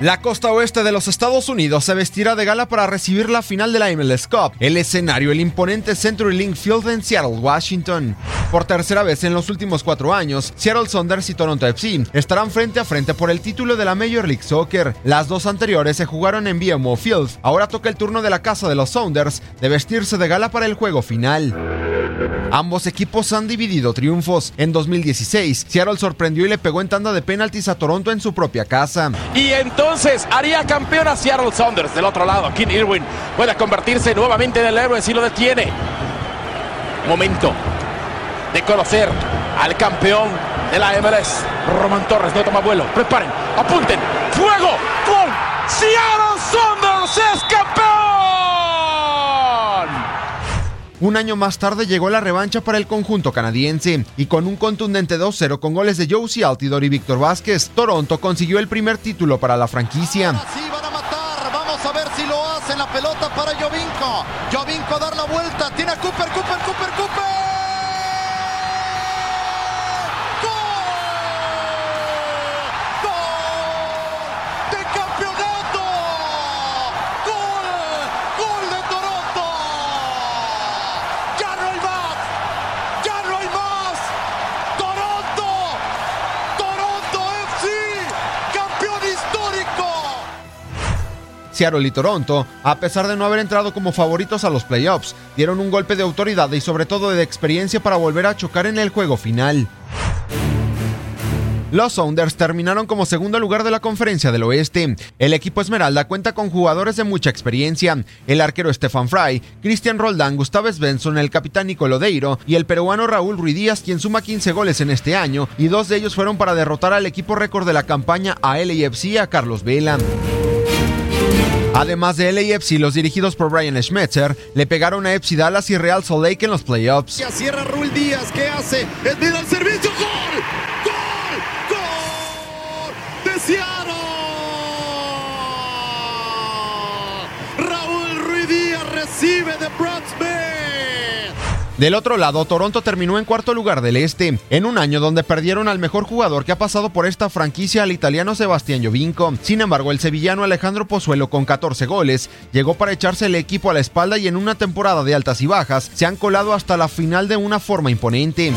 La costa oeste de los Estados Unidos se vestirá de gala para recibir la final de la MLS Cup, el escenario, el imponente CenturyLink Field en Seattle, Washington. Por tercera vez en los últimos cuatro años, Seattle Sounders y Toronto FC estarán frente a frente por el título de la Major League Soccer. Las dos anteriores se jugaron en BMO Field. Ahora toca el turno de la casa de los Sounders de vestirse de gala para el juego final. Ambos equipos han dividido triunfos. En 2016, Seattle sorprendió y le pegó en tanda de penaltis a Toronto en su propia casa. Y entonces haría campeón a Seattle Saunders. Del otro lado, King Irwin puede convertirse nuevamente en el héroe si lo detiene. Momento de conocer al campeón de la MLS. Roman Torres no toma vuelo. Preparen, apunten. ¡Fuego! ¡Gol! ¡Seattle Saunders es campeón! Un año más tarde llegó la revancha para el conjunto canadiense y con un contundente 2-0 con goles de Josie Altidor y Víctor Vázquez, Toronto consiguió el primer título para la franquicia. Sí, van a matar. Vamos a ver si lo hacen. La pelota para Jovinko. Jovinko dar la vuelta. Tiene a Cooper, Cooper, Cooper, Seattle y Toronto, a pesar de no haber entrado como favoritos a los playoffs, dieron un golpe de autoridad y sobre todo de experiencia para volver a chocar en el juego final. Los Sounders terminaron como segundo lugar de la conferencia del oeste. El equipo Esmeralda cuenta con jugadores de mucha experiencia. El arquero Stefan Fry, Cristian Roldán, Gustavo Svensson, el capitán Nicolodeiro y el peruano Raúl Ruidíaz, quien suma 15 goles en este año, y dos de ellos fueron para derrotar al equipo récord de la campaña a LAFC a Carlos Vela. Además de LAFC, los dirigidos por Brian Schmetzer le pegaron a FC Dallas y Real Salt Lake en los playoffs. Ya cierra Raúl Díaz. ¿Qué hace? Es bien al servicio. ¡Gol! ¡Gol! ¡Gol! ¡De Seattle! Del otro lado, Toronto terminó en cuarto lugar del este, en un año donde perdieron al mejor jugador que ha pasado por esta franquicia, al italiano Sebastián Jovinko. Sin embargo, el sevillano Alejandro Pozuelo, con 14 goles, llegó para echarse el equipo a la espalda y en una temporada de altas y bajas, se han colado hasta la final de una forma imponente.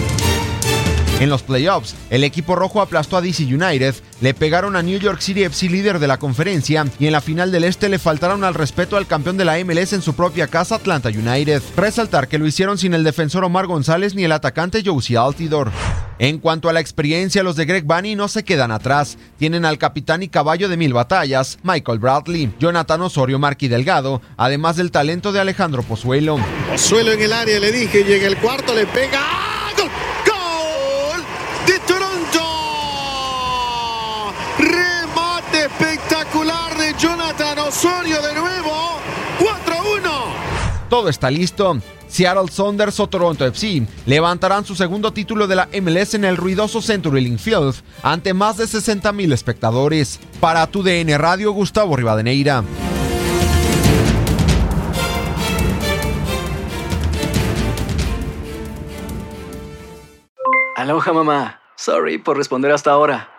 En los playoffs, el equipo rojo aplastó a DC United, le pegaron a New York City FC líder de la conferencia y en la final del este le faltaron al respeto al campeón de la MLS en su propia casa Atlanta United. Resaltar que lo hicieron sin el defensor Omar González ni el atacante Josie Altidor. En cuanto a la experiencia, los de Greg Bunny no se quedan atrás. Tienen al capitán y caballo de mil batallas, Michael Bradley, Jonathan Osorio Marqui Delgado, además del talento de Alejandro Pozuelo. Pozuelo en el área, le dije, llega el cuarto, le pega. ¡Ah! ¡Gol! ¡Gol! ¡De Toronto! Remate espectacular de Jonathan Osorio de nuevo. 4-1. Todo está listo. Seattle Saunders o Toronto FC levantarán su segundo título de la MLS en el ruidoso CenturyLink Field ante más de 60 mil espectadores. Para tu DN Radio, Gustavo Rivadeneira. Aloha mamá. Sorry por responder hasta ahora.